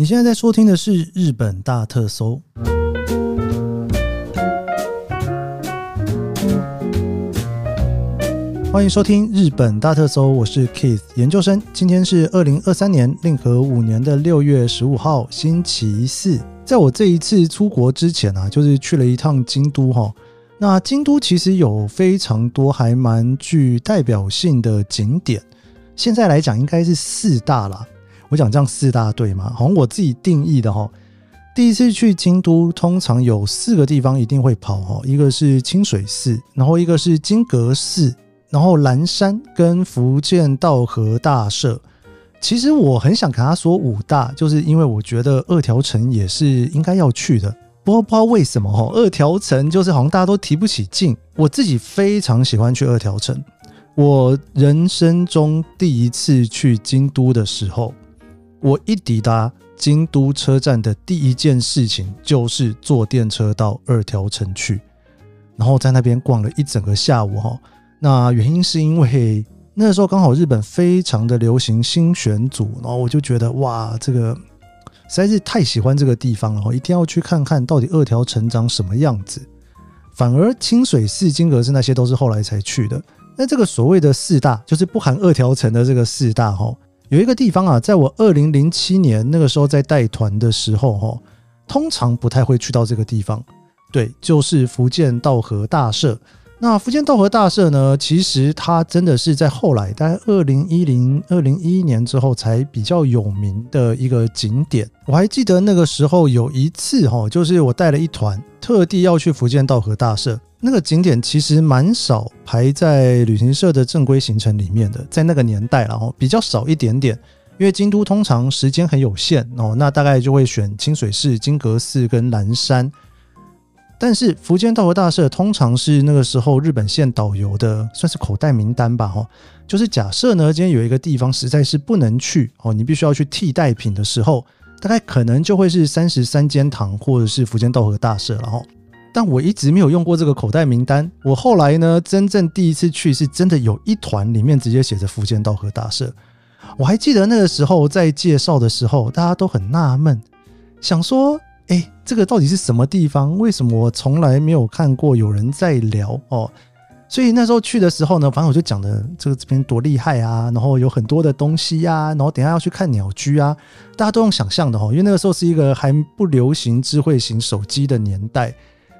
你现在在收听的是《日本大特搜》，欢迎收听《日本大特搜》，我是 Keith 研究生。今天是二零二三年令和五年的六月十五号，星期四。在我这一次出国之前啊，就是去了一趟京都哈。那京都其实有非常多还蛮具代表性的景点，现在来讲应该是四大啦。我讲这样四大对吗？好像我自己定义的哈。第一次去京都，通常有四个地方一定会跑哈，一个是清水寺，然后一个是金阁寺，然后岚山跟福建道和大社。其实我很想跟他说五大，就是因为我觉得二条城也是应该要去的。不过不知道为什么哈，二条城就是好像大家都提不起劲。我自己非常喜欢去二条城。我人生中第一次去京都的时候。我一抵达京都车站的第一件事情就是坐电车到二条城去，然后在那边逛了一整个下午哈。那原因是因为那时候刚好日本非常的流行新选组，然后我就觉得哇，这个实在是太喜欢这个地方了，一定要去看看到底二条城长什么样子。反而清水寺、金阁寺那些都是后来才去的。那这个所谓的四大，就是不含二条城的这个四大哈。有一个地方啊，在我二零零七年那个时候在带团的时候，哈，通常不太会去到这个地方。对，就是福建道和大社。那福建道和大社呢，其实它真的是在后来，大概二零一零、二零一一年之后才比较有名的一个景点。我还记得那个时候有一次，哈，就是我带了一团，特地要去福建道和大社。那个景点其实蛮少排在旅行社的正规行程里面的，在那个年代，然后比较少一点点，因为京都通常时间很有限哦，那大概就会选清水寺、金阁寺跟岚山。但是福建道和大社通常是那个时候日本线导游的算是口袋名单吧，哈，就是假设呢今天有一个地方实在是不能去哦，你必须要去替代品的时候，大概可能就会是三十三间堂或者是福建道和大社了哈。但我一直没有用过这个口袋名单。我后来呢，真正第一次去是真的有一团里面直接写着福建道和大社。我还记得那个时候在介绍的时候，大家都很纳闷，想说：这个到底是什么地方？为什么我从来没有看过有人在聊哦？所以那时候去的时候呢，反正我就讲的这个这边多厉害啊，然后有很多的东西呀，然后等下要去看鸟居啊，大家都用想象的哦，因为那个时候是一个还不流行智慧型手机的年代。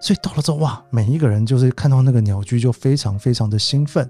所以到了之后，哇，每一个人就是看到那个鸟居就非常非常的兴奋。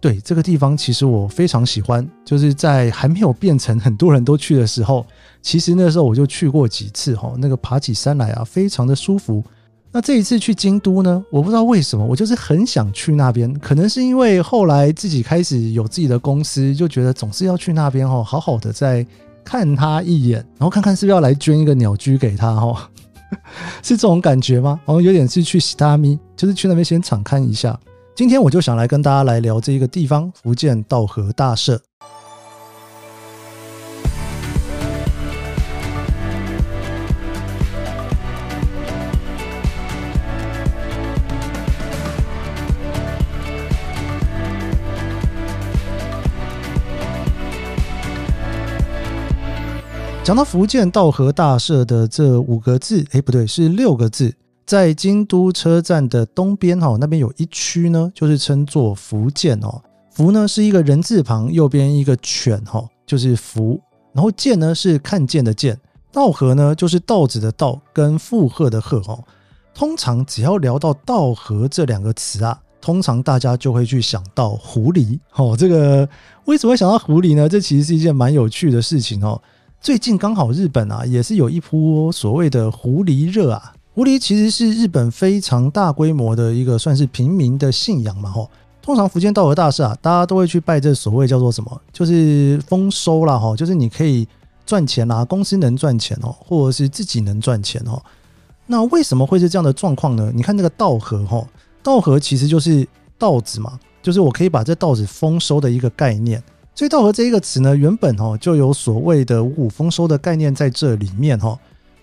对，这个地方，其实我非常喜欢，就是在还没有变成很多人都去的时候，其实那时候我就去过几次哈，那个爬起山来啊，非常的舒服。那这一次去京都呢，我不知道为什么，我就是很想去那边，可能是因为后来自己开始有自己的公司，就觉得总是要去那边哈，好好的再看他一眼，然后看看是不是要来捐一个鸟居给他哈。是这种感觉吗？好像有点是去西大咪，就是去那边先敞看一下。今天我就想来跟大家来聊这一个地方——福建道和大社。讲到福建道和大社的这五个字，哎，不对，是六个字。在京都车站的东边，哈，那边有一区呢，就是称作福见哦。福呢是一个人字旁，右边一个犬，哈，就是福。然后见呢是看见的见。道和呢就是道子的道，跟负荷的荷，哦。通常只要聊到道和这两个词啊，通常大家就会去想到狐狸。哦，这个为什么会想到狐狸呢？这其实是一件蛮有趣的事情哦。最近刚好日本啊，也是有一波所谓的狐狸热啊。狐狸其实是日本非常大规模的一个算是平民的信仰嘛吼。通常福建稻荷大社啊，大家都会去拜这所谓叫做什么，就是丰收啦吼，就是你可以赚钱啦，公司能赚钱哦，或者是自己能赚钱哦。那为什么会是这样的状况呢？你看那个稻荷吼，稻荷其实就是稻子嘛，就是我可以把这稻子丰收的一个概念。所以稻荷这一个词呢，原本哦就有所谓的五谷丰收的概念在这里面哈。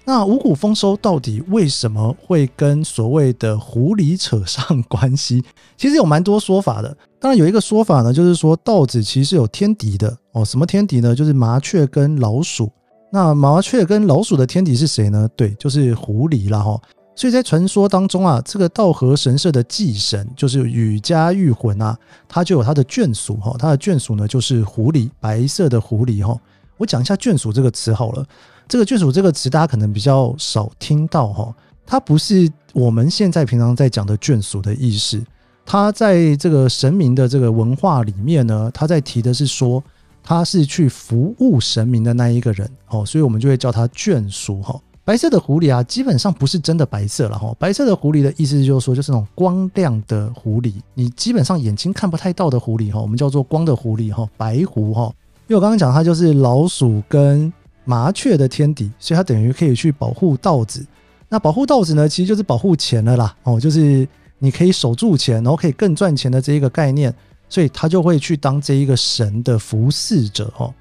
那五谷丰收到底为什么会跟所谓的狐狸扯上关系？其实有蛮多说法的。当然有一个说法呢，就是说稻子其实是有天敌的哦。什么天敌呢？就是麻雀跟老鼠。那麻雀跟老鼠的天敌是谁呢？对，就是狐狸啦哈。所以在传说当中啊，这个稻荷神社的祭神就是宇迦御魂啊，他就有他的眷属哈，他的眷属呢就是狐狸，白色的狐狸哈。我讲一下眷属这个词好了，这个眷属这个词大家可能比较少听到哈，它不是我们现在平常在讲的眷属的意思，它在这个神明的这个文化里面呢，他在提的是说他是去服务神明的那一个人哦，所以我们就会叫他眷属哈。白色的狐狸啊，基本上不是真的白色了哈。白色的狐狸的意思就是说，就是那种光亮的狐狸，你基本上眼睛看不太到的狐狸哈，我们叫做光的狐狸哈，白狐哈。因为我刚刚讲它就是老鼠跟麻雀的天敌，所以它等于可以去保护稻子。那保护稻子呢，其实就是保护钱了啦哦，就是你可以守住钱，然后可以更赚钱的这一个概念，所以它就会去当这一个神的服侍者哦。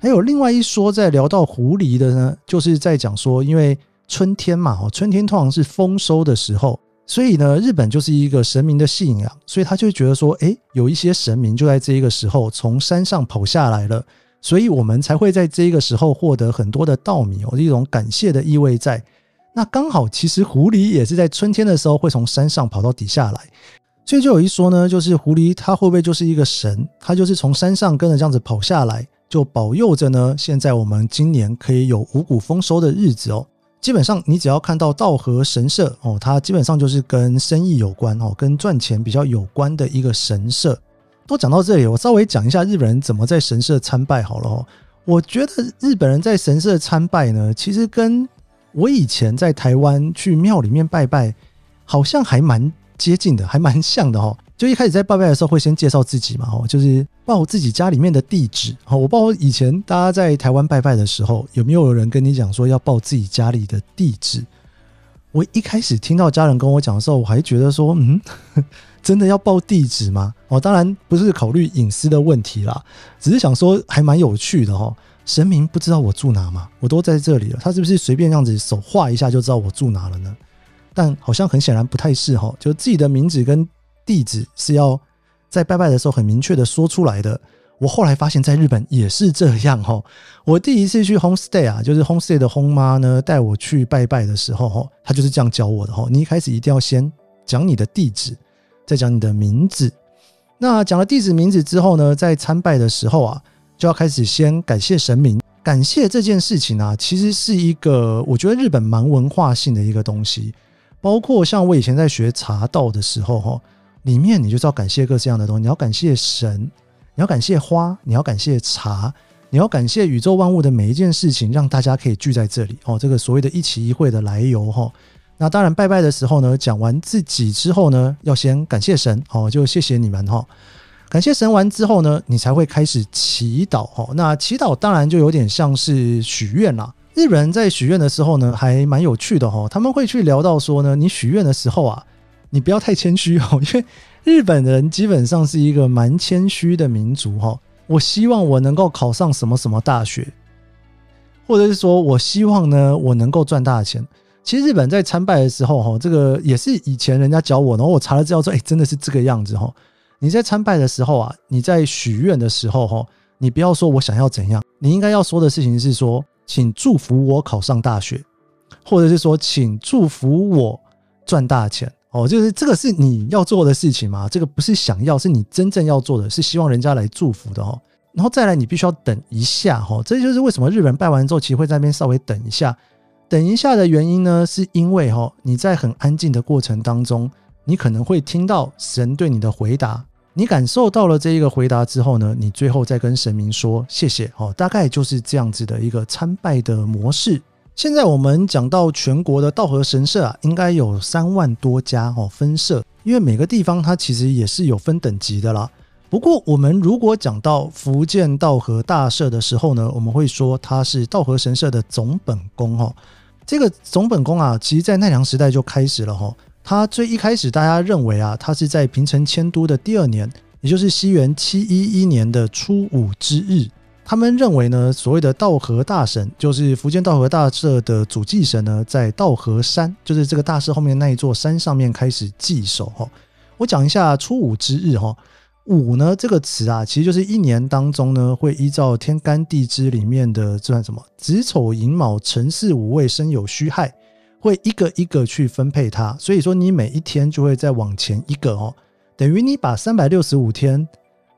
还有另外一说，在聊到狐狸的呢，就是在讲说，因为春天嘛，哦，春天通常是丰收的时候，所以呢，日本就是一个神明的信仰，所以他就觉得说，诶，有一些神明就在这一个时候从山上跑下来了，所以我们才会在这个时候获得很多的稻米哦，一种感谢的意味在。那刚好，其实狐狸也是在春天的时候会从山上跑到底下来，所以就有一说呢，就是狐狸它会不会就是一个神，它就是从山上跟着这样子跑下来。就保佑着呢。现在我们今年可以有五谷丰收的日子哦。基本上，你只要看到稻荷神社哦，它基本上就是跟生意有关哦，跟赚钱比较有关的一个神社。都讲到这里，我稍微讲一下日本人怎么在神社参拜好了哦。我觉得日本人在神社参拜呢，其实跟我以前在台湾去庙里面拜拜，好像还蛮接近的，还蛮像的哦。就一开始在拜拜的时候，会先介绍自己嘛，哦，就是报自己家里面的地址。好，我报以前大家在台湾拜拜的时候，有没有人跟你讲说要报自己家里的地址？我一开始听到家人跟我讲的时候，我还觉得说，嗯，真的要报地址吗？哦，当然不是考虑隐私的问题啦，只是想说还蛮有趣的哦。神明不知道我住哪吗？我都在这里了，他是不是随便这样子手画一下就知道我住哪了呢？但好像很显然不太是哈，就自己的名字跟。地址是要在拜拜的时候很明确的说出来的。我后来发现，在日本也是这样哈。我第一次去 homestay 啊，就是 homestay 的 home 妈呢带我去拜拜的时候哈，她就是这样教我的哈。你一开始一定要先讲你的地址，再讲你的名字。那讲了地址名字之后呢，在参拜的时候啊，就要开始先感谢神明。感谢这件事情啊，其实是一个我觉得日本蛮文化性的一个东西。包括像我以前在学茶道的时候哈。里面你就是要感谢各式各样的东西，你要感谢神，你要感谢花，你要感谢茶，你要感谢宇宙万物的每一件事情，让大家可以聚在这里哦。这个所谓的一期一会的来由哈。那当然拜拜的时候呢，讲完自己之后呢，要先感谢神哦，就谢谢你们哈。感谢神完之后呢，你才会开始祈祷哈。那祈祷当然就有点像是许愿啦。日本人在许愿的时候呢，还蛮有趣的哈。他们会去聊到说呢，你许愿的时候啊。你不要太谦虚哦，因为日本人基本上是一个蛮谦虚的民族哈。我希望我能够考上什么什么大学，或者是说我希望呢，我能够赚大钱。其实日本在参拜的时候哈，这个也是以前人家教我，然后我查了资料说，哎，真的是这个样子哈。你在参拜的时候啊，你在许愿的时候哈，你不要说我想要怎样，你应该要说的事情是说，请祝福我考上大学，或者是说，请祝福我赚大钱。哦，就是这个是你要做的事情嘛？这个不是想要，是你真正要做的，是希望人家来祝福的哦。然后再来，你必须要等一下哈。这就是为什么日本人拜完之后，其实会在那边稍微等一下。等一下的原因呢，是因为哈，你在很安静的过程当中，你可能会听到神对你的回答。你感受到了这一个回答之后呢，你最后再跟神明说谢谢哦。大概就是这样子的一个参拜的模式。现在我们讲到全国的道和神社啊，应该有三万多家哦分社，因为每个地方它其实也是有分等级的啦。不过我们如果讲到福建道和大社的时候呢，我们会说它是道和神社的总本宫哦。这个总本宫啊，其实在奈良时代就开始了哈。他最一开始大家认为啊，他是在平城迁都的第二年，也就是西元七一一年的初五之日。他们认为呢，所谓的稻荷大神，就是伏见稻荷大社的主祭神呢，在稻荷山，就是这个大社后面那一座山上面开始祭守哈。我讲一下初五之日哈，五呢这个词啊，其实就是一年当中呢，会依照天干地支里面的这算什么子丑寅卯辰巳午未申酉戌亥，会一个一个去分配它。所以说你每一天就会再往前一个哦，等于你把三百六十五天，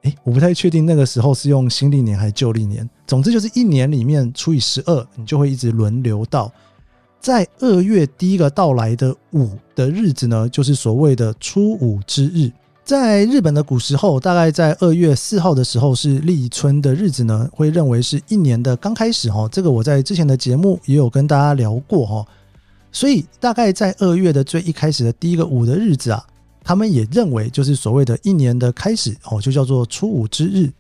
诶，我不太确定那个时候是用新历年还是旧历年。总之就是一年里面除以十二，你就会一直轮流到。在二月第一个到来的五的日子呢，就是所谓的初五之日。在日本的古时候，大概在二月四号的时候是立春的日子呢，会认为是一年的刚开始哈。这个我在之前的节目也有跟大家聊过哈。所以大概在二月的最一开始的第一个五的日子啊，他们也认为就是所谓的一年的开始哦，就叫做初五之日。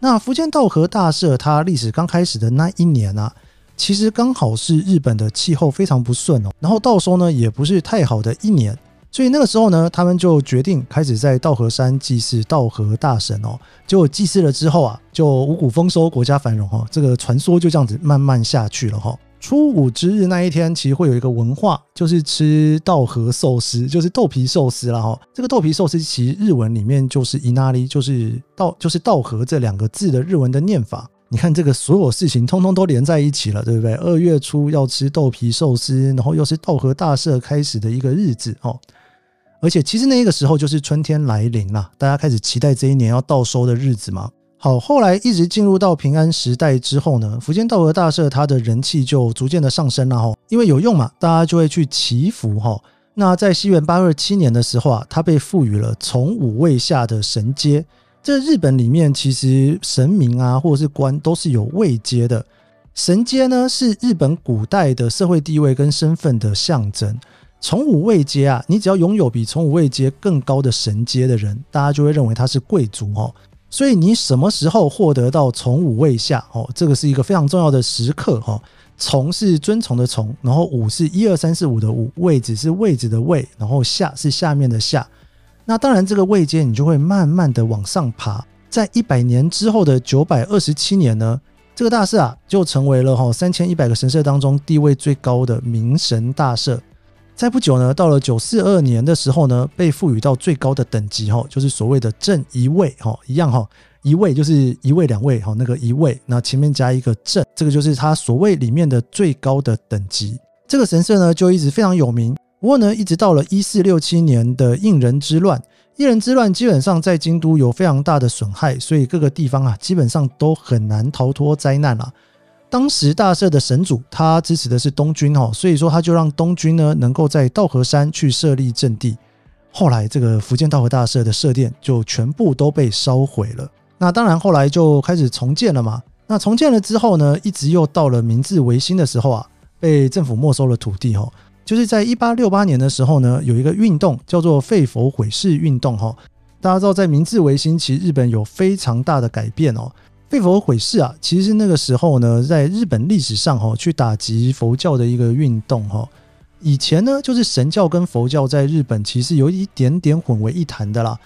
那福建道和大社它历史刚开始的那一年啊，其实刚好是日本的气候非常不顺哦，然后稻收呢也不是太好的一年。所以那个时候呢，他们就决定开始在稻荷山祭祀稻荷大神哦。结果祭祀了之后啊，就五谷丰收，国家繁荣哈。这个传说就这样子慢慢下去了哈。初五之日那一天，其实会有一个文化，就是吃稻荷寿司，就是豆皮寿司了哈。这个豆皮寿司其实日文里面就是伊那利，就是稻，就是稻荷这两个字的日文的念法。你看这个所有事情通通都连在一起了，对不对？二月初要吃豆皮寿司，然后又是稻荷大社开始的一个日子哦。而且其实那个时候就是春天来临了，大家开始期待这一年要到收的日子嘛。好，后来一直进入到平安时代之后呢，伏见稻荷大社它的人气就逐渐的上升了哈，因为有用嘛，大家就会去祈福哈。那在西元八二七年的时候啊，它被赋予了从五位下的神阶。这日本里面其实神明啊或者是官都是有位阶的，神阶呢是日本古代的社会地位跟身份的象征。从五位阶啊，你只要拥有比从五位阶更高的神阶的人，大家就会认为他是贵族哦。所以你什么时候获得到从五位下哦，这个是一个非常重要的时刻哈。从是尊崇的从，然后五是一二三四五的五，位置是位置的位，然后下是下面的下。那当然这个位阶你就会慢慢的往上爬。在一百年之后的九百二十七年呢，这个大社啊就成为了哈三千一百个神社当中地位最高的明神大社。再不久呢，到了九四二年的时候呢，被赋予到最高的等级哈，就是所谓的正一位哈，一样哈，一位就是一位两位哈，那个一位，那前面加一个正，这个就是它所谓里面的最高的等级。这个神社呢，就一直非常有名。不过呢，一直到了一四六七年的应仁之乱，应仁之乱基本上在京都有非常大的损害，所以各个地方啊，基本上都很难逃脱灾难了。当时大社的神主他支持的是东军哦，所以说他就让东军呢能够在稻荷山去设立阵地。后来这个福建稻荷大社的社殿就全部都被烧毁了。那当然后来就开始重建了嘛。那重建了之后呢，一直又到了明治维新的时候啊，被政府没收了土地哦。就是在一八六八年的时候呢，有一个运动叫做废佛毁寺运动哈。大家知道在明治维新其实日本有非常大的改变哦。被佛毁寺啊，其实那个时候呢，在日本历史上哈，去打击佛教的一个运动哈。以前呢，就是神教跟佛教在日本其实有一点点混为一谈的啦。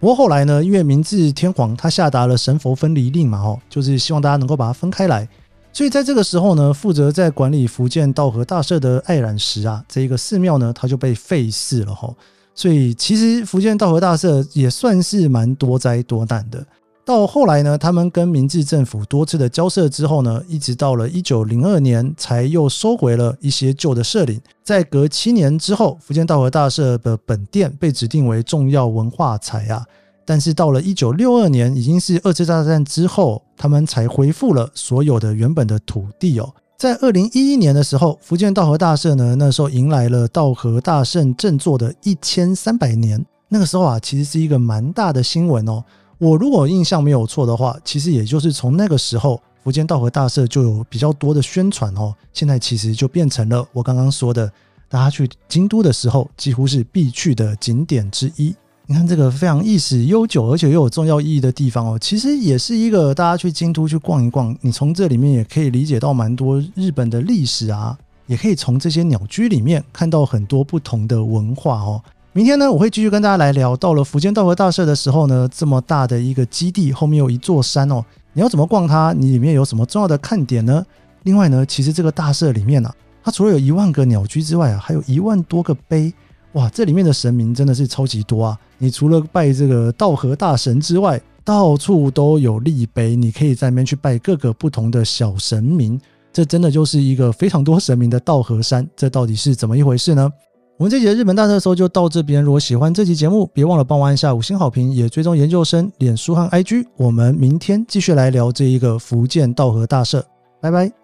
不过后来呢，因为明治天皇他下达了神佛分离令嘛，哈，就是希望大家能够把它分开来。所以在这个时候呢，负责在管理福建道和大社的爱染石啊，这一个寺庙呢，它就被废寺了哈。所以其实福建道和大社也算是蛮多灾多难的。到后来呢，他们跟明治政府多次的交涉之后呢，一直到了一九零二年，才又收回了一些旧的社领。在隔七年之后，福建道和大社的本殿被指定为重要文化财啊。但是到了一九六二年，已经是二次大战之后，他们才恢复了所有的原本的土地哦。在二零一一年的时候，福建道和大社呢，那时候迎来了道和大圣正座的一千三百年。那个时候啊，其实是一个蛮大的新闻哦。我如果印象没有错的话，其实也就是从那个时候，伏见稻荷大社就有比较多的宣传哦。现在其实就变成了我刚刚说的，大家去京都的时候几乎是必去的景点之一。你看这个非常历史悠久而且又有重要意义的地方哦，其实也是一个大家去京都去逛一逛，你从这里面也可以理解到蛮多日本的历史啊，也可以从这些鸟居里面看到很多不同的文化哦。明天呢，我会继续跟大家来聊。到了福建道和大社的时候呢，这么大的一个基地，后面有一座山哦，你要怎么逛它？你里面有什么重要的看点呢？另外呢，其实这个大社里面呢、啊，它除了有一万个鸟居之外啊，还有一万多个碑。哇，这里面的神明真的是超级多啊！你除了拜这个道和大神之外，到处都有立碑，你可以在那边去拜各个不同的小神明。这真的就是一个非常多神明的道和山，这到底是怎么一回事呢？我们这节日本大特搜就到这边。如果喜欢这期节目，别忘了帮我按下五星好评，也追踪研究生脸书和 IG。我们明天继续来聊这一个福建道和大社，拜拜。